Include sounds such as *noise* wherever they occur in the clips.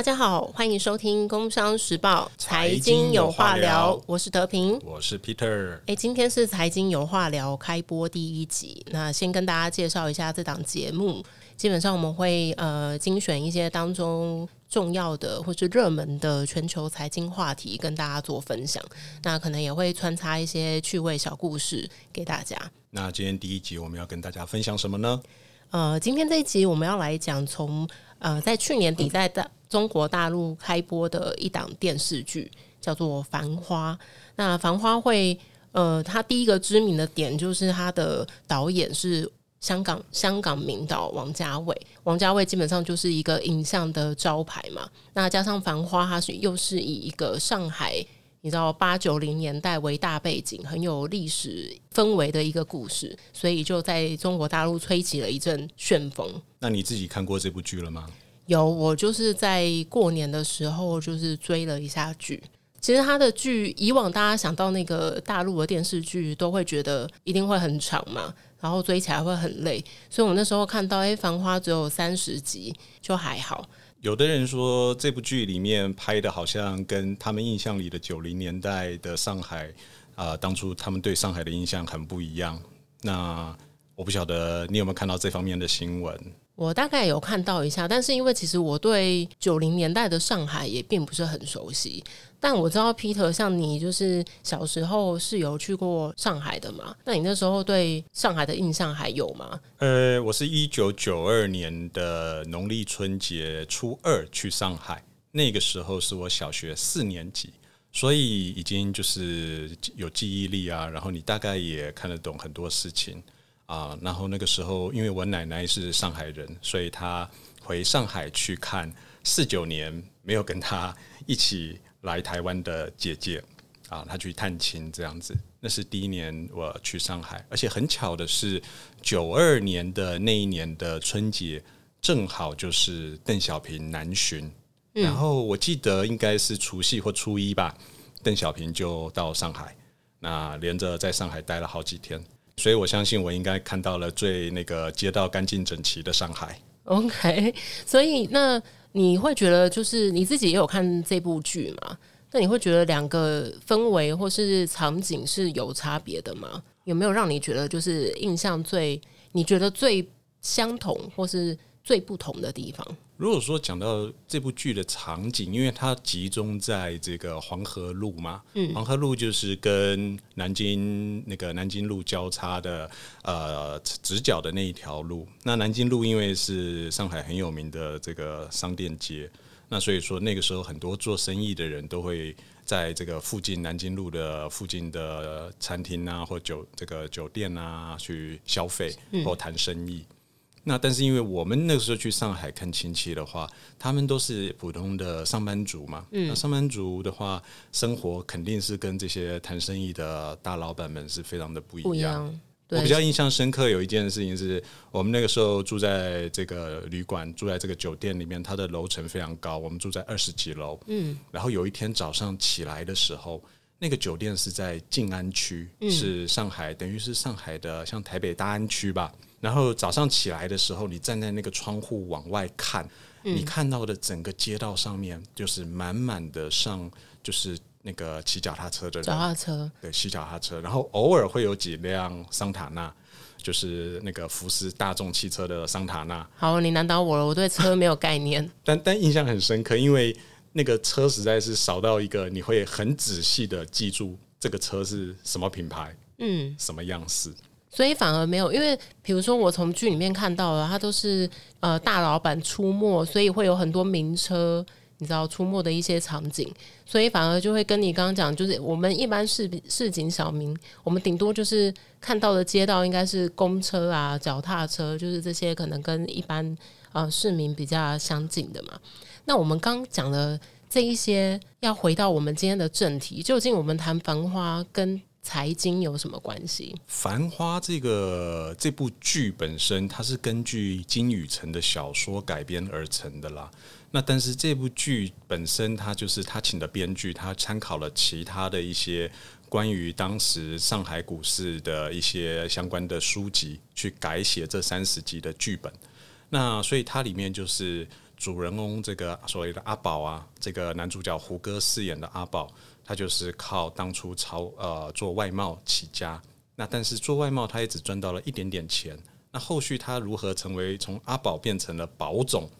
大家好，欢迎收听《工商时报财经有话聊我是德平。我是 Peter。哎，今天是财经有话聊开播第一集，那先跟大家介绍一下这档节目。基本上我们会呃精选一些当中重要的或是热门的全球财经话题，跟大家做分享。那可能也会穿插一些趣味小故事给大家。那今天第一集我们要跟大家分享什么呢？呃，今天这一集我们要来讲从呃在去年底在大中国大陆开播的一档电视剧，叫做《繁花》。那《繁花》会呃，它第一个知名的点就是它的导演是香港香港名导王家卫。王家卫基本上就是一个影像的招牌嘛。那加上《繁花》，它是又是以一个上海。你知道八九零年代为大背景，很有历史氛围的一个故事，所以就在中国大陆吹起了一阵旋风。那你自己看过这部剧了吗？有，我就是在过年的时候就是追了一下剧。其实他的剧，以往大家想到那个大陆的电视剧，都会觉得一定会很长嘛，然后追起来会很累。所以我那时候看到，哎，《繁花》只有三十集，就还好。有的人说这部剧里面拍的好像跟他们印象里的九零年代的上海啊，当初他们对上海的印象很不一样。那我不晓得你有没有看到这方面的新闻。我大概有看到一下，但是因为其实我对九零年代的上海也并不是很熟悉。但我知道 Peter 像你，就是小时候是有去过上海的嘛？那你那时候对上海的印象还有吗？呃，我是一九九二年的农历春节初二去上海，那个时候是我小学四年级，所以已经就是有记忆力啊，然后你大概也看得懂很多事情。啊，然后那个时候，因为我奶奶是上海人，所以她回上海去看四九年没有跟她一起来台湾的姐姐啊，她去探亲这样子。那是第一年我去上海，而且很巧的是，九二年的那一年的春节正好就是邓小平南巡，然后我记得应该是除夕或初一吧，邓小平就到上海，那连着在上海待了好几天。所以我相信我应该看到了最那个街道干净整齐的上海。OK，所以那你会觉得就是你自己也有看这部剧吗？那你会觉得两个氛围或是场景是有差别的吗？有没有让你觉得就是印象最你觉得最相同或是最不同的地方？如果说讲到这部剧的场景，因为它集中在这个黄河路嘛，嗯，黄河路就是跟南京那个南京路交叉的呃直角的那一条路。那南京路因为是上海很有名的这个商店街，那所以说那个时候很多做生意的人都会在这个附近南京路的附近的餐厅啊或酒这个酒店啊去消费或谈生意。那但是因为我们那个时候去上海看亲戚的话，他们都是普通的上班族嘛。嗯。那上班族的话，生活肯定是跟这些谈生意的大老板们是非常的不一样。不一样。我比较印象深刻有一件事情是，我们那个时候住在这个旅馆，住在这个酒店里面，它的楼层非常高，我们住在二十几楼。嗯。然后有一天早上起来的时候，那个酒店是在静安区，是上海，等于是上海的像台北大安区吧。然后早上起来的时候，你站在那个窗户往外看，你看到的整个街道上面就是满满的上就是那个骑脚踏车的人，脚踏车。对，骑脚踏车，然后偶尔会有几辆桑塔纳，就是那个福斯大众汽车的桑塔纳。好，你难倒我了，我对车没有概念，*laughs* 但但印象很深刻，因为那个车实在是少到一个你会很仔细的记住这个车是什么品牌，嗯，什么样式。所以反而没有，因为比如说我从剧里面看到了，他都是呃大老板出没，所以会有很多名车，你知道出没的一些场景，所以反而就会跟你刚刚讲，就是我们一般市市井小民，我们顶多就是看到的街道应该是公车啊、脚踏车，就是这些可能跟一般呃市民比较相近的嘛。那我们刚讲的这一些，要回到我们今天的正题，究竟我们谈繁花跟。财经有什么关系？《繁花》这个这部剧本身，它是根据金宇澄的小说改编而成的啦。那但是这部剧本身，它就是他请的编剧，他参考了其他的一些关于当时上海股市的一些相关的书籍，去改写这三十集的剧本。那所以它里面就是主人公这个所谓的阿宝啊，这个男主角胡歌饰演的阿宝，他就是靠当初超呃做外贸起家。那但是做外贸他也只赚到了一点点钱。那后续他如何成为从阿宝变成了宝总？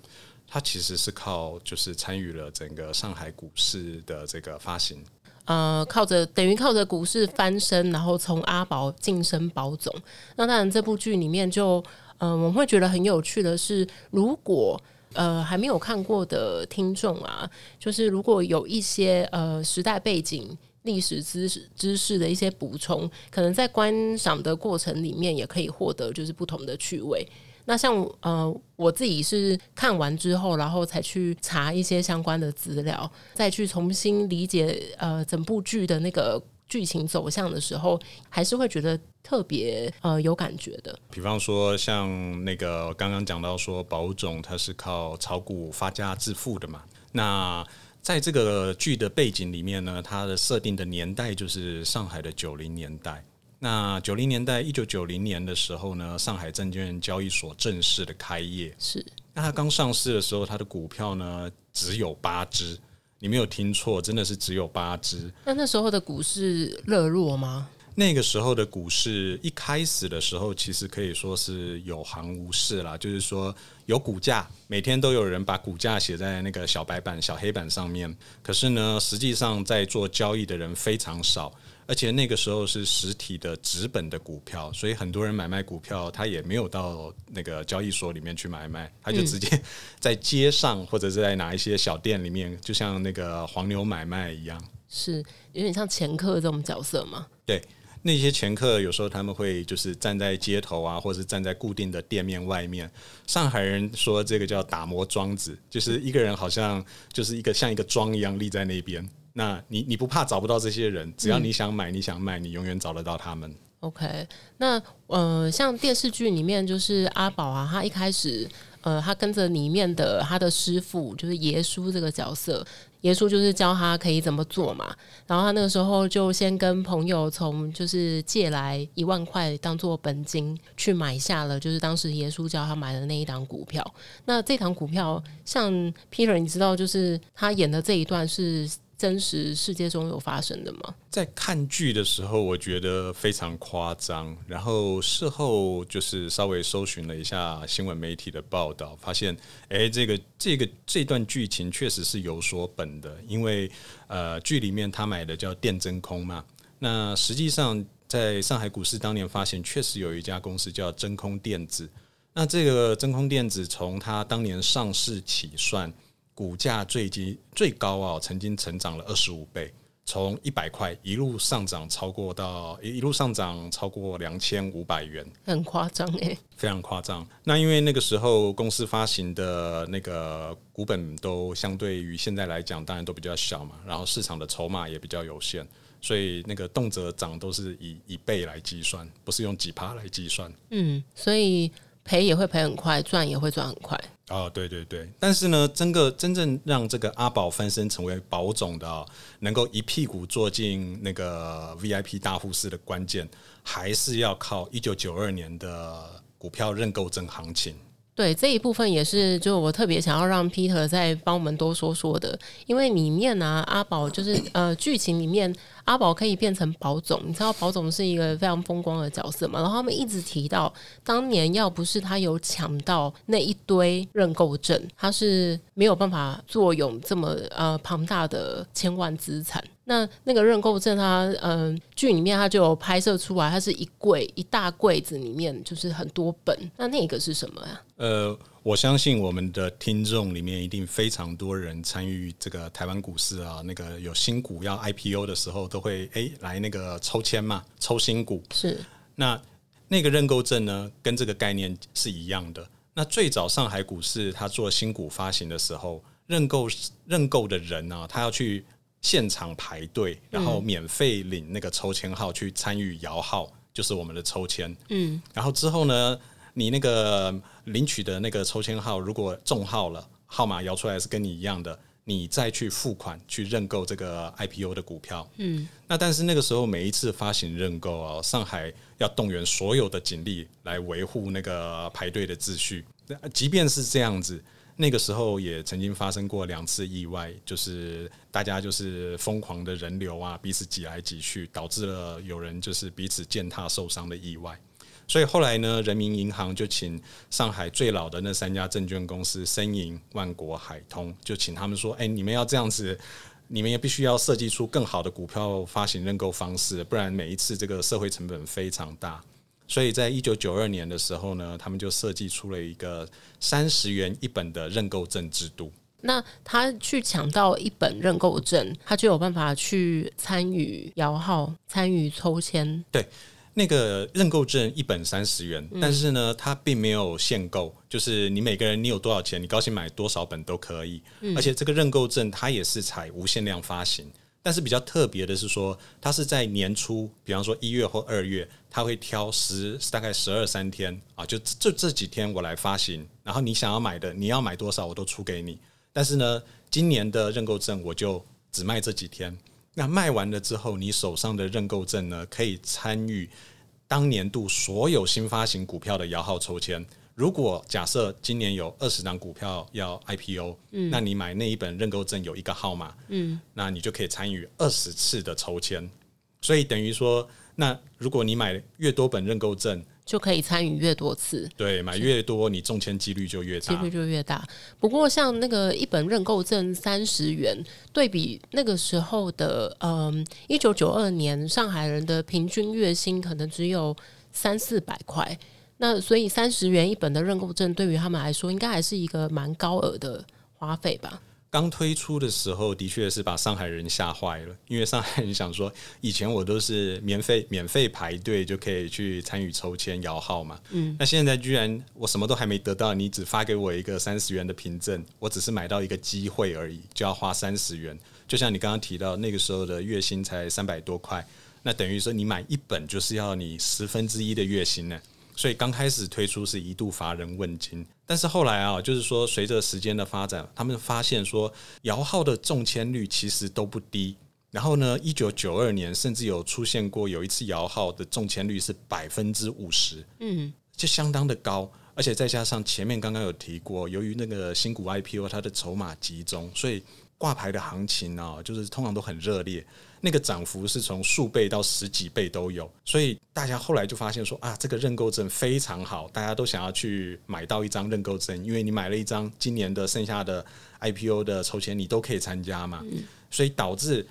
他其实是靠就是参与了整个上海股市的这个发行。呃，靠着等于靠着股市翻身，然后从阿宝晋升宝总。那当然，这部剧里面就呃，我们会觉得很有趣的是，如果呃还没有看过的听众啊，就是如果有一些呃时代背景、历史知识知识的一些补充，可能在观赏的过程里面也可以获得就是不同的趣味。那像呃，我自己是看完之后，然后才去查一些相关的资料，再去重新理解呃整部剧的那个剧情走向的时候，还是会觉得特别呃有感觉的。比方说，像那个刚刚讲到说，宝总他是靠炒股发家致富的嘛。那在这个剧的背景里面呢，它的设定的年代就是上海的九零年代。那九零年代，一九九零年的时候呢，上海证券交易所正式的开业。是，那它刚上市的时候，它的股票呢只有八只，你没有听错，真的是只有八只。那那时候的股市热络吗？那个时候的股市一开始的时候，其实可以说是有行无市啦，就是说有股价，每天都有人把股价写在那个小白板、小黑板上面。可是呢，实际上在做交易的人非常少。而且那个时候是实体的纸本的股票，所以很多人买卖股票，他也没有到那个交易所里面去买卖，他就直接在街上或者是在哪一些小店里面，就像那个黄牛买卖一样，是有点像掮客这种角色吗？对，那些掮客有时候他们会就是站在街头啊，或者是站在固定的店面外面。上海人说这个叫打磨庄子，就是一个人好像就是一个像一个庄一样立在那边。那你你不怕找不到这些人？只要你想买，你想卖，你永远找得到他们。OK，那呃，像电视剧里面就是阿宝啊，他一开始呃，他跟着里面的他的师傅就是耶稣这个角色，耶稣就是教他可以怎么做嘛。然后他那个时候就先跟朋友从就是借来一万块当做本金去买下了，就是当时耶稣教他买的那一档股票。那这档股票，像 Peter，你知道就是他演的这一段是。真实世界中有发生的吗？在看剧的时候，我觉得非常夸张。然后事后就是稍微搜寻了一下新闻媒体的报道，发现，哎，这个这个这段剧情确实是有所本的。因为呃，剧里面他买的叫电真空嘛，那实际上在上海股市当年发现，确实有一家公司叫真空电子。那这个真空电子从它当年上市起算。股价最低最高啊，曾经成长了二十五倍，从一百块一路上涨超过到一路上涨超过两千五百元，很夸张诶，非常夸张。那因为那个时候公司发行的那个股本都相对于现在来讲，当然都比较小嘛，然后市场的筹码也比较有限，所以那个动辄涨都是以一倍来计算，不是用几趴来计算。嗯，所以赔也会赔很快，赚也会赚很快。哦，对对对，但是呢，真个真正让这个阿宝翻身成为宝总的，能够一屁股坐进那个 VIP 大户室的关键，还是要靠一九九二年的股票认购证行情。对这一部分也是，就我特别想要让 Peter 再帮我们多说说的，因为里面呢，阿宝就是呃，剧情里面。阿宝可以变成宝总，你知道宝总是一个非常风光的角色嘛？然后他们一直提到，当年要不是他有抢到那一堆认购证，他是没有办法坐拥这么呃庞大的千万资产。那那个认购证，它嗯剧里面它就有拍摄出来，它是一柜一大柜子里面就是很多本。那那个是什么呀？呃。我相信我们的听众里面一定非常多人参与这个台湾股市啊，那个有新股要 IPO 的时候，都会哎来那个抽签嘛，抽新股。是那那个认购证呢，跟这个概念是一样的。那最早上海股市它做新股发行的时候，认购认购的人呢，他要去现场排队，然后免费领那个抽签号去参与摇号，就是我们的抽签。嗯，然后之后呢？你那个领取的那个抽签号，如果中号了，号码摇出来是跟你一样的，你再去付款去认购这个 IPO 的股票。嗯，那但是那个时候每一次发行认购啊，上海要动员所有的警力来维护那个排队的秩序。即便是这样子，那个时候也曾经发生过两次意外，就是大家就是疯狂的人流啊，彼此挤来挤去，导致了有人就是彼此践踏受伤的意外。所以后来呢，人民银行就请上海最老的那三家证券公司申银、万国、海通，就请他们说：“哎，你们要这样子，你们也必须要设计出更好的股票发行认购方式，不然每一次这个社会成本非常大。”所以在一九九二年的时候呢，他们就设计出了一个三十元一本的认购证制度。那他去抢到一本认购证，他就有办法去参与摇号、参与抽签。对。那个认购证一本三十元，但是呢，它并没有限购，就是你每个人你有多少钱，你高兴买多少本都可以。而且这个认购证它也是采无限量发行，但是比较特别的是说，它是在年初，比方说一月或二月，它会挑十大概十二三天啊，就这这几天我来发行，然后你想要买的，你要买多少我都出给你。但是呢，今年的认购证我就只卖这几天。那卖完了之后，你手上的认购证呢，可以参与当年度所有新发行股票的摇号抽签。如果假设今年有二十张股票要 IPO，嗯，那你买那一本认购证有一个号码，嗯，那你就可以参与二十次的抽签。所以等于说，那如果你买越多本认购证，就可以参与越多次，对，买越多，你中签几率就越大，几率就越大。不过像那个一本认购证三十元，对比那个时候的，嗯，一九九二年上海人的平均月薪可能只有三四百块，那所以三十元一本的认购证对于他们来说，应该还是一个蛮高额的花费吧。刚推出的时候，的确是把上海人吓坏了，因为上海人想说，以前我都是免费免费排队就可以去参与抽签摇号嘛，嗯，那现在居然我什么都还没得到，你只发给我一个三十元的凭证，我只是买到一个机会而已，就要花三十元，就像你刚刚提到那个时候的月薪才三百多块，那等于说你买一本就是要你十分之一的月薪呢。所以刚开始推出是一度乏人问津，但是后来啊，就是说随着时间的发展，他们发现说摇号的中签率其实都不低。然后呢，一九九二年甚至有出现过有一次摇号的中签率是百分之五十，嗯，就相当的高。而且再加上前面刚刚有提过，由于那个新股 IPO 它的筹码集中，所以挂牌的行情啊，就是通常都很热烈。那个涨幅是从数倍到十几倍都有，所以大家后来就发现说啊，这个认购证非常好，大家都想要去买到一张认购证，因为你买了一张今年的剩下的 IPO 的筹钱，你都可以参加嘛。所以导致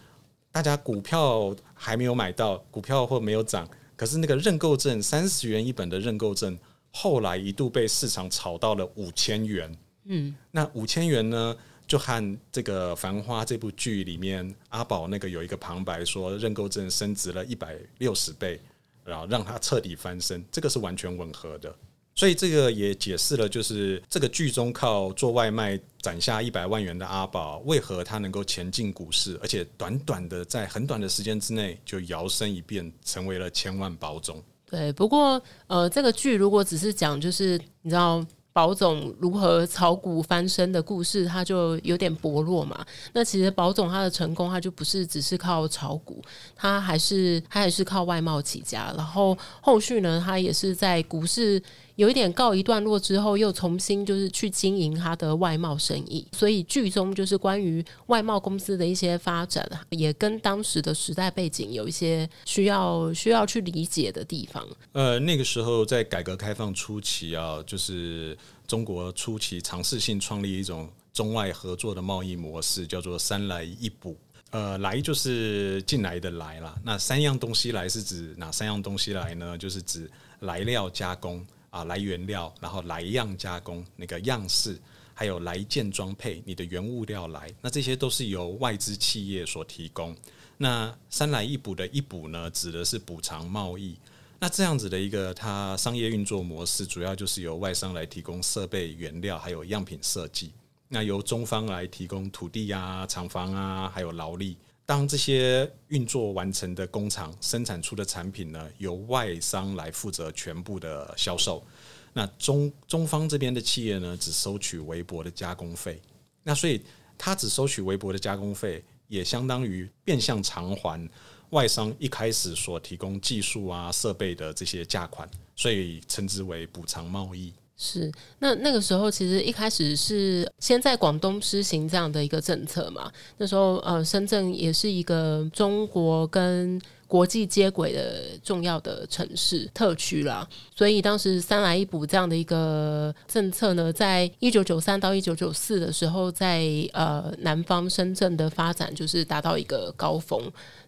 大家股票还没有买到，股票或没有涨，可是那个认购证三十元一本的认购证，后来一度被市场炒到了五千元。嗯，那五千元呢？就和这个《繁花》这部剧里面阿宝那个有一个旁白说，认购证升值了一百六十倍，然后让他彻底翻身，这个是完全吻合的。所以这个也解释了，就是这个剧中靠做外卖攒下一百万元的阿宝，为何他能够前进股市，而且短短的在很短的时间之内就摇身一变成为了千万宝总。对，不过呃，这个剧如果只是讲，就是你知道。保总如何炒股翻身的故事，他就有点薄弱嘛。那其实保总他的成功，他就不是只是靠炒股，他还是他还是靠外贸起家。然后后续呢，他也是在股市。有一点告一段落之后，又重新就是去经营他的外贸生意，所以剧中就是关于外贸公司的一些发展，也跟当时的时代背景有一些需要需要去理解的地方。呃，那个时候在改革开放初期啊，就是中国初期尝试性创立一种中外合作的贸易模式，叫做“三来一补”。呃，来就是进来的来啦。那三样东西来是指哪三样东西来呢？就是指来料加工。啊，来原料，然后来样加工，那个样式，还有来件装配，你的原物料来，那这些都是由外资企业所提供。那三来一补的一补呢，指的是补偿贸易。那这样子的一个它商业运作模式，主要就是由外商来提供设备、原料，还有样品设计。那由中方来提供土地啊、厂房啊，还有劳力。当这些运作完成的工厂生产出的产品呢，由外商来负责全部的销售，那中中方这边的企业呢，只收取微薄的加工费。那所以他只收取微薄的加工费，也相当于变相偿还外商一开始所提供技术啊、设备的这些价款，所以称之为补偿贸易。是，那那个时候其实一开始是先在广东施行这样的一个政策嘛。那时候呃，深圳也是一个中国跟国际接轨的重要的城市特区啦，所以当时三来一补这样的一个政策呢，在一九九三到一九九四的时候，在呃南方深圳的发展就是达到一个高峰，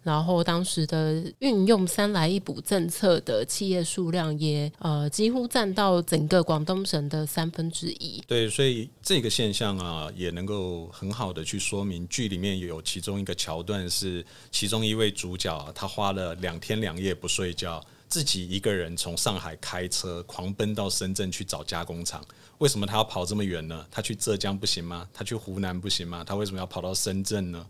然后当时的运用三来一补政策的企业数量也呃几乎占到整个广东省的三分之一。对，所以这个现象啊，也能够很好的去说明剧里面有其中一个桥段是其中一位主角他花。了两天两夜不睡觉，自己一个人从上海开车狂奔到深圳去找加工厂。为什么他要跑这么远呢？他去浙江不行吗？他去湖南不行吗？他为什么要跑到深圳呢？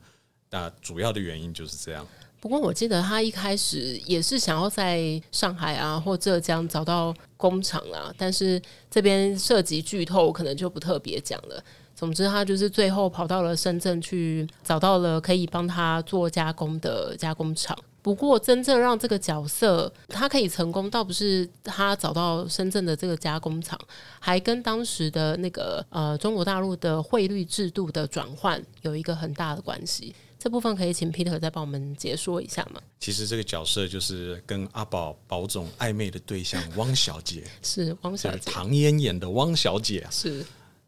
那主要的原因就是这样。不过我记得他一开始也是想要在上海啊或浙江找到工厂啊，但是这边涉及剧透，可能就不特别讲了。总之，他就是最后跑到了深圳去，找到了可以帮他做加工的加工厂。不过，真正让这个角色他可以成功，倒不是他找到深圳的这个加工厂，还跟当时的那个呃中国大陆的汇率制度的转换有一个很大的关系。这部分可以请 Peter 再帮我们解说一下吗？其实这个角色就是跟阿宝宝总暧昧的对象汪小姐，*laughs* 是汪小姐，唐嫣演的汪小姐是。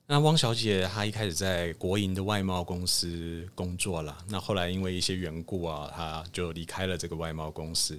那汪小姐她一开始在国营的外贸公司工作了，那后来因为一些缘故啊，她就离开了这个外贸公司。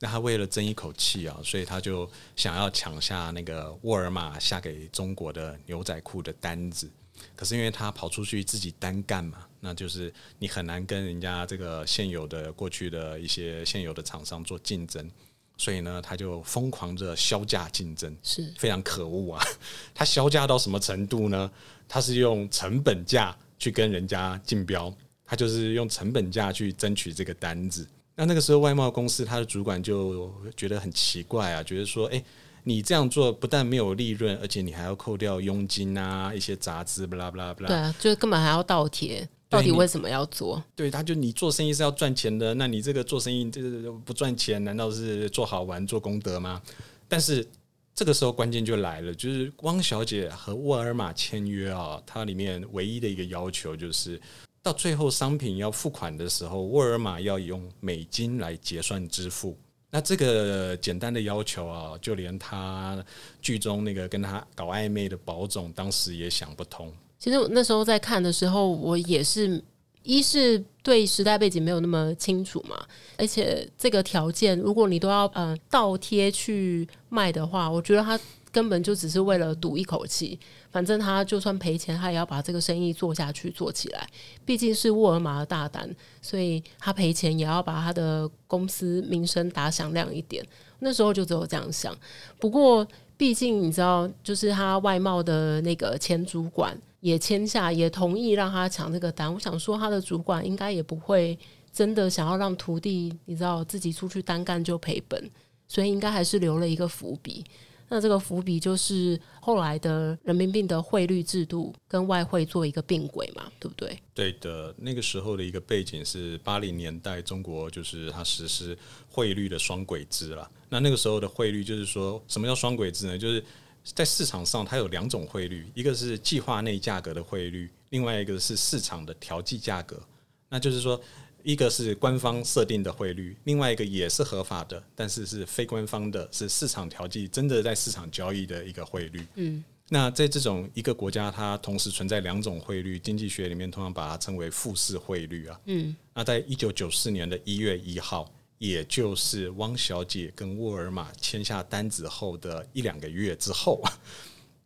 那她为了争一口气啊，所以她就想要抢下那个沃尔玛下给中国的牛仔裤的单子。可是因为他跑出去自己单干嘛，那就是你很难跟人家这个现有的过去的一些现有的厂商做竞争。所以呢，他就疯狂的销价竞争，是非常可恶啊！*laughs* 他销价到什么程度呢？他是用成本价去跟人家竞标，他就是用成本价去争取这个单子。那那个时候，外贸公司他的主管就觉得很奇怪啊，觉得说，哎，你这样做不但没有利润，而且你还要扣掉佣金啊，一些杂支，不啦不啦不啦，对啊，就根本还要倒贴。到底为什么要做？对，他就你做生意是要赚钱的，那你这个做生意这个不赚钱，难道是做好玩做功德吗？但是这个时候关键就来了，就是汪小姐和沃尔玛签约啊，它里面唯一的一个要求就是到最后商品要付款的时候，沃尔玛要用美金来结算支付。那这个简单的要求啊，就连他剧中那个跟他搞暧昧的保总当时也想不通。其实我那时候在看的时候，我也是一是对时代背景没有那么清楚嘛，而且这个条件，如果你都要呃倒贴去卖的话，我觉得他根本就只是为了赌一口气，反正他就算赔钱，他也要把这个生意做下去做起来。毕竟是沃尔玛的大单，所以他赔钱也要把他的公司名声打响亮一点。那时候就只有这样想。不过毕竟你知道，就是他外贸的那个前主管。也签下，也同意让他抢这个单。我想说，他的主管应该也不会真的想要让徒弟，你知道自己出去单干就赔本，所以应该还是留了一个伏笔。那这个伏笔就是后来的人民币的汇率制度跟外汇做一个并轨嘛，对不对？对的，那个时候的一个背景是八零年代中国就是它实施汇率的双轨制了。那那个时候的汇率就是说什么叫双轨制呢？就是在市场上，它有两种汇率，一个是计划内价格的汇率，另外一个是市场的调剂价格。那就是说，一个是官方设定的汇率，另外一个也是合法的，但是是非官方的，是市场调剂，真的在市场交易的一个汇率。嗯，那在这种一个国家，它同时存在两种汇率，经济学里面通常把它称为复式汇率啊。嗯，那在一九九四年的一月一号。也就是汪小姐跟沃尔玛签下单子后的一两个月之后，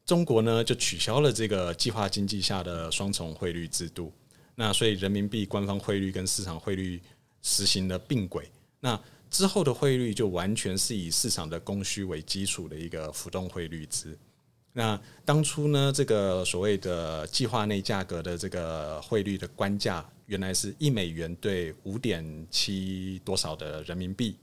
中国呢就取消了这个计划经济下的双重汇率制度。那所以人民币官方汇率跟市场汇率实行了并轨。那之后的汇率就完全是以市场的供需为基础的一个浮动汇率制。那当初呢，这个所谓的计划内价格的这个汇率的官价。原来是一美元兑五点七多少的人民币，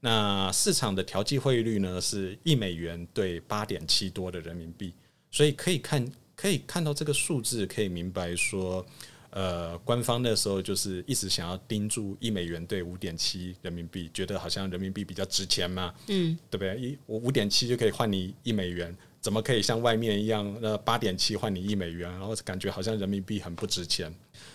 那市场的调剂汇率呢是一美元兑八点七多的人民币，所以可以看可以看到这个数字，可以明白说，呃，官方那时候就是一直想要盯住一美元兑五点七人民币，觉得好像人民币比较值钱嘛，嗯，对不对？一我五点七就可以换你一美元。怎么可以像外面一样，那，八点七换你一美元，然后感觉好像人民币很不值钱。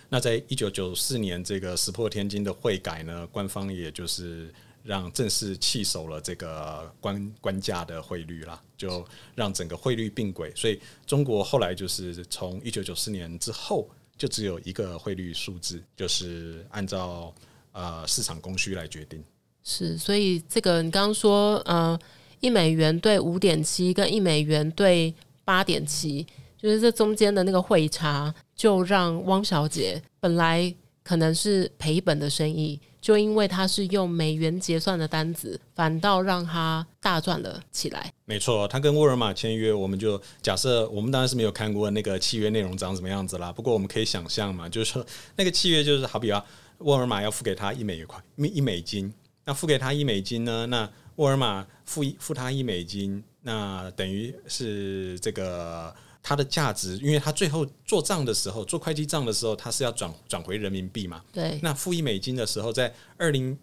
那在一九九四年这个石破天惊的汇改呢，官方也就是让正式弃守了这个官官价的汇率啦，就让整个汇率并轨。所以中国后来就是从一九九四年之后，就只有一个汇率数字，就是按照呃市场供需来决定。是，所以这个你刚刚说，呃。一美元兑五点七，跟一美元兑八点七，就是这中间的那个汇差，就让汪小姐本来可能是赔本的生意，就因为她是用美元结算的单子，反倒让她大赚了起来。没错，他跟沃尔玛签约，我们就假设我们当然是没有看过那个契约内容长什么样子啦。不过我们可以想象嘛，就是说那个契约就是好比啊，沃尔玛要付给他一美元块一美金，那付给他一美金呢，那沃尔玛付一付他一美金，那等于是这个它的价值，因为它最后做账的时候，做会计账的时候，它是要转转回人民币嘛？对。那付一美金的时候，在二零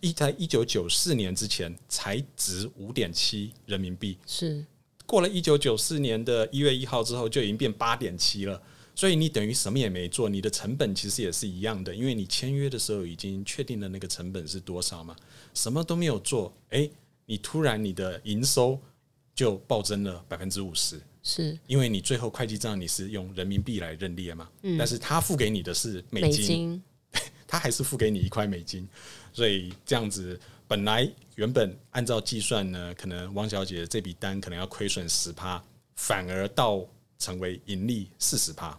一在一九九四年之前才值五点七人民币，是过了一九九四年的一月一号之后，就已经变八点七了。所以你等于什么也没做，你的成本其实也是一样的，因为你签约的时候已经确定了那个成本是多少嘛，什么都没有做，哎，你突然你的营收就暴增了百分之五十，是。因为你最后会计账你是用人民币来认列嘛，但是他付给你的是美金，*laughs* 他还是付给你一块美金，所以这样子本来原本按照计算呢，可能汪小姐这笔单可能要亏损十趴，反而到成为盈利四十趴。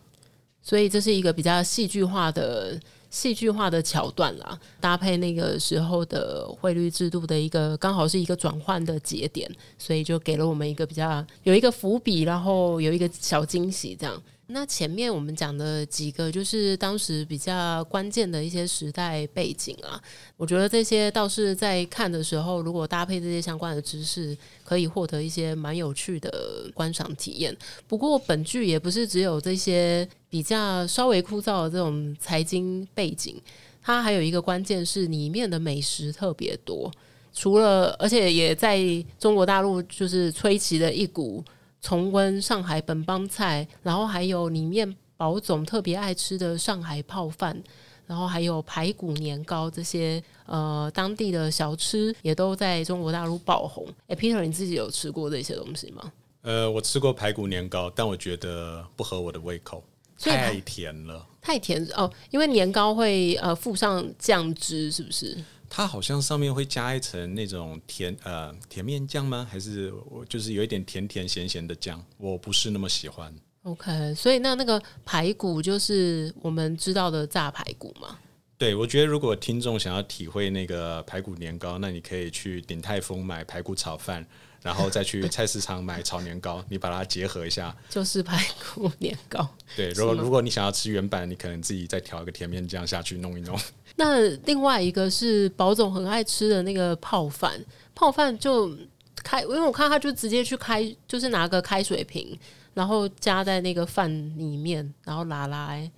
所以这是一个比较戏剧化的戏剧化的桥段啦，搭配那个时候的汇率制度的一个刚好是一个转换的节点，所以就给了我们一个比较有一个伏笔，然后有一个小惊喜这样。那前面我们讲的几个，就是当时比较关键的一些时代背景啊，我觉得这些倒是在看的时候，如果搭配这些相关的知识，可以获得一些蛮有趣的观赏体验。不过本剧也不是只有这些比较稍微枯燥的这种财经背景，它还有一个关键是里面的美食特别多，除了而且也在中国大陆就是吹起了一股。重温上海本帮菜，然后还有里面宝总特别爱吃的上海泡饭，然后还有排骨年糕这些呃当地的小吃也都在中国大陆爆红。哎，Peter，你自己有吃过这些东西吗？呃，我吃过排骨年糕，但我觉得不合我的胃口，太甜了。太甜哦，因为年糕会呃附上酱汁，是不是？它好像上面会加一层那种甜呃甜面酱吗？还是我就是有一点甜甜咸咸的酱？我不是那么喜欢。OK，所以那那个排骨就是我们知道的炸排骨吗？对，我觉得如果听众想要体会那个排骨年糕，那你可以去鼎泰丰买排骨炒饭，然后再去菜市场买炒年糕，你把它结合一下，就是排骨年糕。*laughs* 对，如果如果你想要吃原版，你可能自己再调一个甜面酱下去弄一弄。那另外一个是宝总很爱吃的那个泡饭，泡饭就开，因为我看他就直接去开，就是拿个开水瓶，然后加在那个饭里面，然后拿来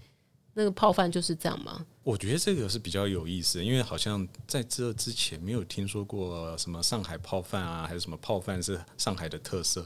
那个泡饭就是这样吗？我觉得这个是比较有意思，因为好像在这之前没有听说过什么上海泡饭啊，还是什么泡饭是上海的特色。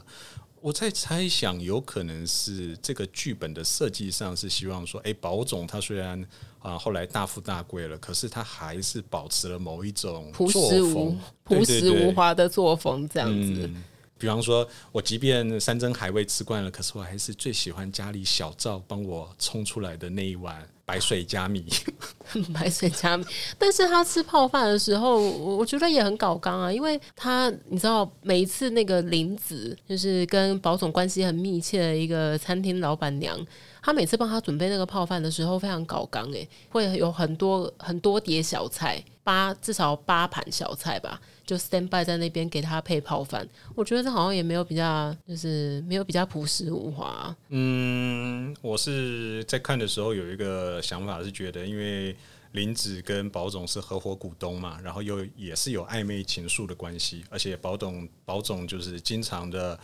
我在猜想，有可能是这个剧本的设计上是希望说，哎，宝总他虽然啊后来大富大贵了，可是他还是保持了某一种朴实无朴实无华的作风，这样子。比方说，我即便山珍海味吃惯了，可是我还是最喜欢家里小赵帮我冲出来的那一碗白水加米。*laughs* 白水加米，但是他吃泡饭的时候，我我觉得也很搞刚啊，因为他你知道，每一次那个林子就是跟保总关系很密切的一个餐厅老板娘，他每次帮他准备那个泡饭的时候，非常搞刚诶，会有很多很多碟小菜，八至少八盘小菜吧。就 stand by 在那边给他配泡饭，我觉得这好像也没有比较，就是没有比较朴实无华。嗯，我是在看的时候有一个想法是觉得，因为林子跟保总是合伙股东嘛，然后又也是有暧昧情愫的关系，而且保总保总就是经常的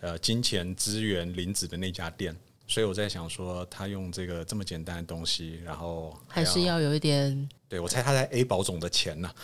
呃金钱支援林子的那家店，所以我在想说，他用这个这么简单的东西，然后还是要有一点，对我猜他在 A 保总的钱呢。*laughs*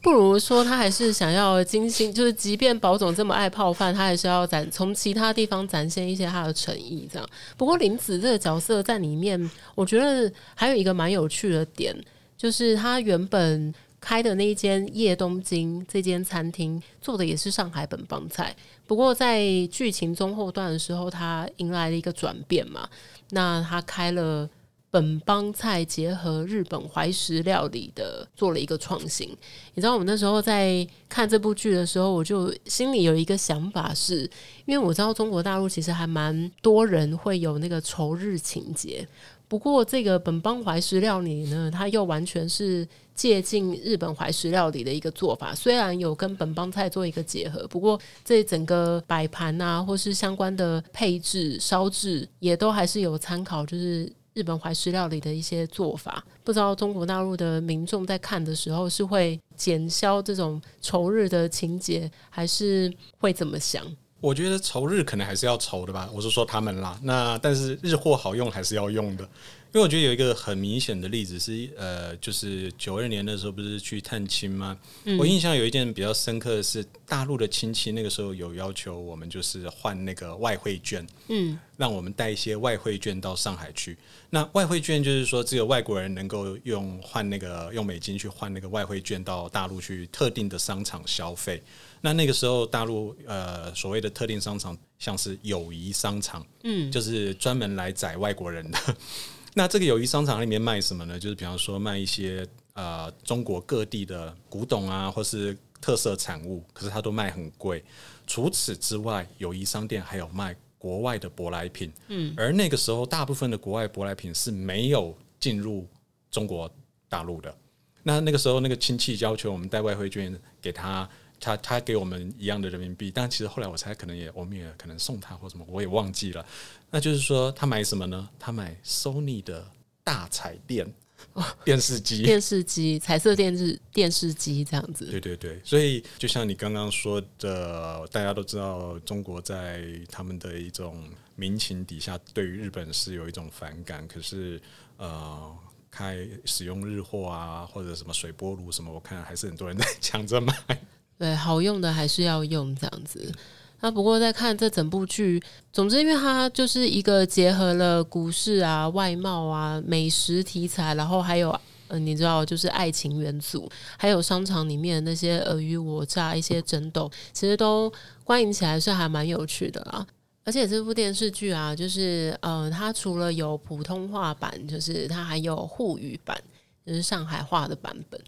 不如说他还是想要精心，就是即便保总这么爱泡饭，他还是要展从其他地方展现一些他的诚意。这样，不过林子这个角色在里面，我觉得还有一个蛮有趣的点，就是他原本开的那一间夜东京这间餐厅做的也是上海本帮菜，不过在剧情中后段的时候，他迎来了一个转变嘛，那他开了。本帮菜结合日本怀石料理的做了一个创新。你知道我们那时候在看这部剧的时候，我就心里有一个想法，是因为我知道中国大陆其实还蛮多人会有那个仇日情节。不过这个本帮怀石料理呢，它又完全是借鉴日本怀石料理的一个做法，虽然有跟本帮菜做一个结合，不过这整个摆盘啊，或是相关的配置、烧制，也都还是有参考，就是。日本怀石料理的一些做法，不知道中国大陆的民众在看的时候是会减消这种仇日的情节，还是会怎么想？我觉得仇日可能还是要仇的吧，我是说他们啦。那但是日货好用还是要用的。因为我觉得有一个很明显的例子是，呃，就是九二年的时候不是去探亲吗？我印象有一件比较深刻的是，大陆的亲戚那个时候有要求我们就是换那个外汇券，嗯，让我们带一些外汇券到上海去。那外汇券就是说，只有外国人能够用换那个用美金去换那个外汇券到大陆去特定的商场消费。那那个时候大陆呃所谓的特定商场，像是友谊商场，嗯，就是专门来宰外国人的。*laughs* 那这个友谊商场里面卖什么呢？就是比方说卖一些呃中国各地的古董啊，或是特色产物，可是它都卖很贵。除此之外，友谊商店还有卖国外的舶来品。嗯，而那个时候，大部分的国外舶来品是没有进入中国大陆的。那那个时候，那个亲戚要求我们带外汇券给他。他他给我们一样的人民币，但其实后来我猜可能也我们也可能送他或什么，我也忘记了。那就是说他买什么呢？他买 Sony 的大彩电 *laughs* 电视机，电视机彩色电视电视机这样子。对对对，所以就像你刚刚说的，大家都知道中国在他们的一种民情底下，对于日本是有一种反感。可是呃，开使用日货啊，或者什么水波炉什么，我看还是很多人在抢着买。对，好用的还是要用这样子。那不过在看这整部剧，总之因为它就是一个结合了股市啊、外贸啊、美食题材，然后还有嗯，你知道就是爱情元素，还有商场里面那些尔虞我诈、一些争斗，其实都观影起来是还蛮有趣的啦。而且这部电视剧啊，就是呃，它除了有普通话版，就是它还有沪语版，就是上海话的版本。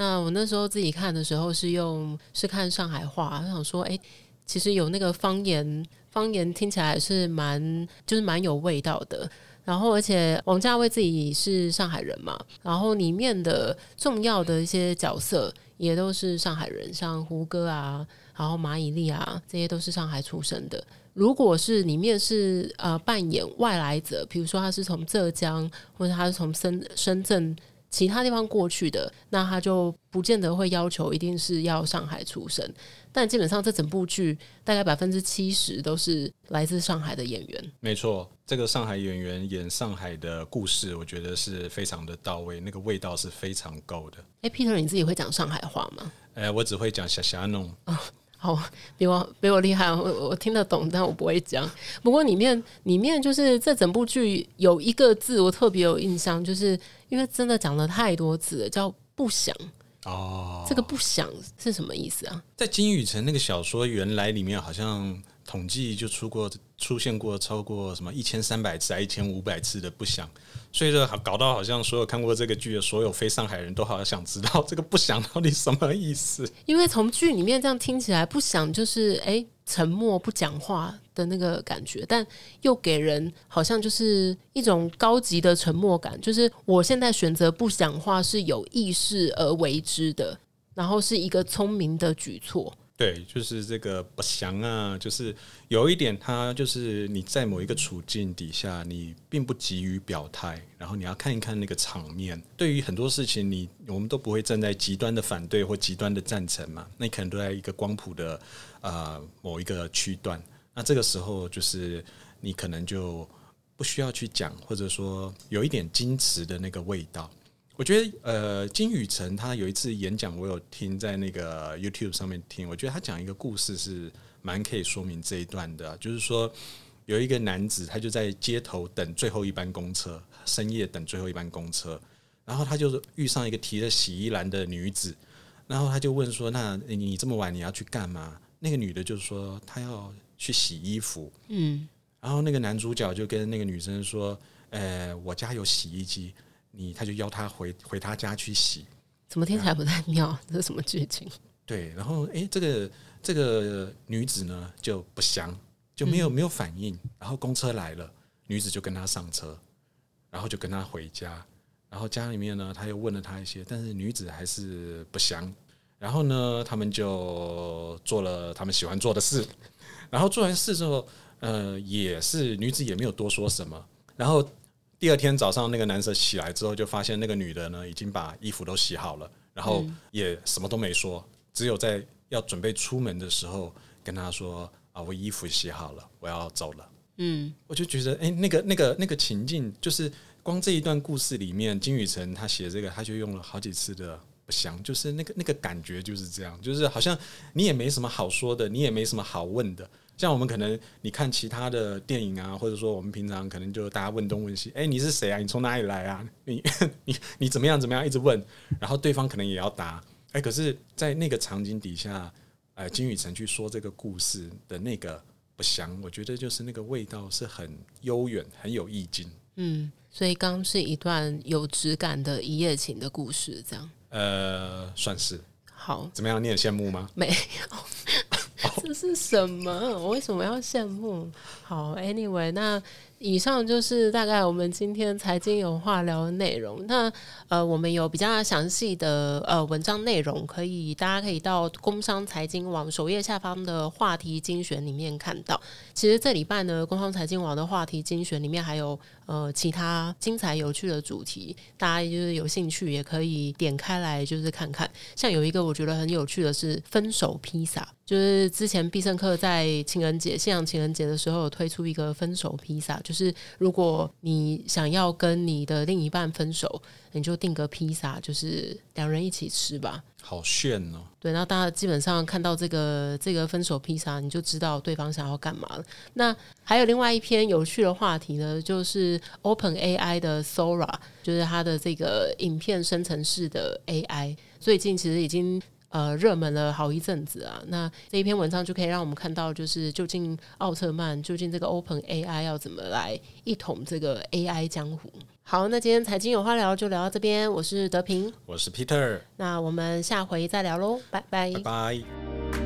那我那时候自己看的时候是用是看上海话，我想说，哎，其实有那个方言，方言听起来是蛮就是蛮有味道的。然后，而且王家卫自己是上海人嘛，然后里面的重要的一些角色也都是上海人，像胡歌啊，然后马伊琍啊，这些都是上海出生的。如果是里面是呃扮演外来者，比如说他是从浙江，或者他是从深深圳。其他地方过去的，那他就不见得会要求一定是要上海出生，但基本上这整部剧大概百分之七十都是来自上海的演员。没错，这个上海演员演上海的故事，我觉得是非常的到位，那个味道是非常够的。哎，Peter，你自己会讲上海话吗？哎，我只会讲小霞弄。好，*laughs* 比我比我厉害，我我听得懂，但我不会讲。不过里面里面就是这整部剧有一个字我特别有印象，就是因为真的讲了太多次了，叫“不想”。哦，这个“不想”是什么意思啊？在金宇澄那个小说原来里面，好像统计就出过出现过超过什么一千三百次还一千五百次的“不想”。所以说，搞到好像所有看过这个剧的所有非上海人都好像想知道这个“不想”到底什么意思。因为从剧里面这样听起来，“不想”就是哎沉默不讲话的那个感觉，但又给人好像就是一种高级的沉默感，就是我现在选择不讲话是有意识而为之的，然后是一个聪明的举措。对，就是这个不祥啊，就是有一点，他就是你在某一个处境底下，你并不急于表态，然后你要看一看那个场面。对于很多事情，你我们都不会站在极端的反对或极端的赞成嘛，那你可能都在一个光谱的呃某一个区段。那这个时候，就是你可能就不需要去讲，或者说有一点矜持的那个味道。我觉得呃，金宇澄他有一次演讲，我有听在那个 YouTube 上面听，我觉得他讲一个故事是蛮可以说明这一段的，就是说有一个男子他就在街头等最后一班公车，深夜等最后一班公车，然后他就遇上一个提着洗衣篮的女子，然后他就问说：“那你这么晚你要去干嘛？”那个女的就说她要去洗衣服，嗯，然后那个男主角就跟那个女生说：“呃，我家有洗衣机，你他就邀他回回他家去洗。”怎么听起来不太妙？*laughs* 这是什么剧情？对，然后诶，这个这个女子呢就不详，就没有没有反应。然后公车来了，女子就跟他上车，然后就跟他回家。然后家里面呢，他又问了他一些，但是女子还是不详。然后呢，他们就做了他们喜欢做的事。然后做完事之后，呃，也是女子也没有多说什么。然后第二天早上，那个男生起来之后，就发现那个女的呢已经把衣服都洗好了，然后也什么都没说，只有在要准备出门的时候跟他说：“啊，我衣服洗好了，我要走了。”嗯，我就觉得，哎，那个、那个、那个情境，就是光这一段故事里面，金宇澄他写这个，他就用了好几次的不详，就是那个那个感觉就是这样，就是好像你也没什么好说的，你也没什么好问的。像我们可能你看其他的电影啊，或者说我们平常可能就大家问东问西，哎，你是谁啊？你从哪里来啊？*laughs* 你 *laughs* 你你怎么样怎么样？一直问，然后对方可能也要答，哎，可是，在那个场景底下，呃，金宇澄去说这个故事的那个。不详，我觉得就是那个味道是很悠远、很有意境。嗯，所以刚是一段有质感的一夜情的故事，这样。呃，算是。好，怎么样？你很羡慕吗？没有。这是什么？我为什么要羡慕？好，Anyway，那。以上就是大概我们今天财经有话聊的内容。那呃，我们有比较详细的呃文章内容，可以大家可以到工商财经网首页下方的话题精选里面看到。其实这礼拜呢，工商财经网的话题精选里面还有呃其他精彩有趣的主题，大家就是有兴趣也可以点开来就是看看。像有一个我觉得很有趣的是分手披萨，就是之前必胜客在情人节、夕阳情人节的时候推出一个分手披萨。就是如果你想要跟你的另一半分手，你就订个披萨，就是两人一起吃吧。好炫哦！对，然后大家基本上看到这个这个分手披萨，你就知道对方想要干嘛了。那还有另外一篇有趣的话题呢，就是 Open AI 的 Sora，就是它的这个影片生成式的 AI，最近其实已经。呃，热门了好一阵子啊。那这一篇文章就可以让我们看到，就是究竟奥特曼，究竟这个 Open AI 要怎么来一统这个 AI 江湖？好，那今天财经有话聊就聊到这边。我是德平，我是 Peter，那我们下回再聊喽，拜拜，拜拜。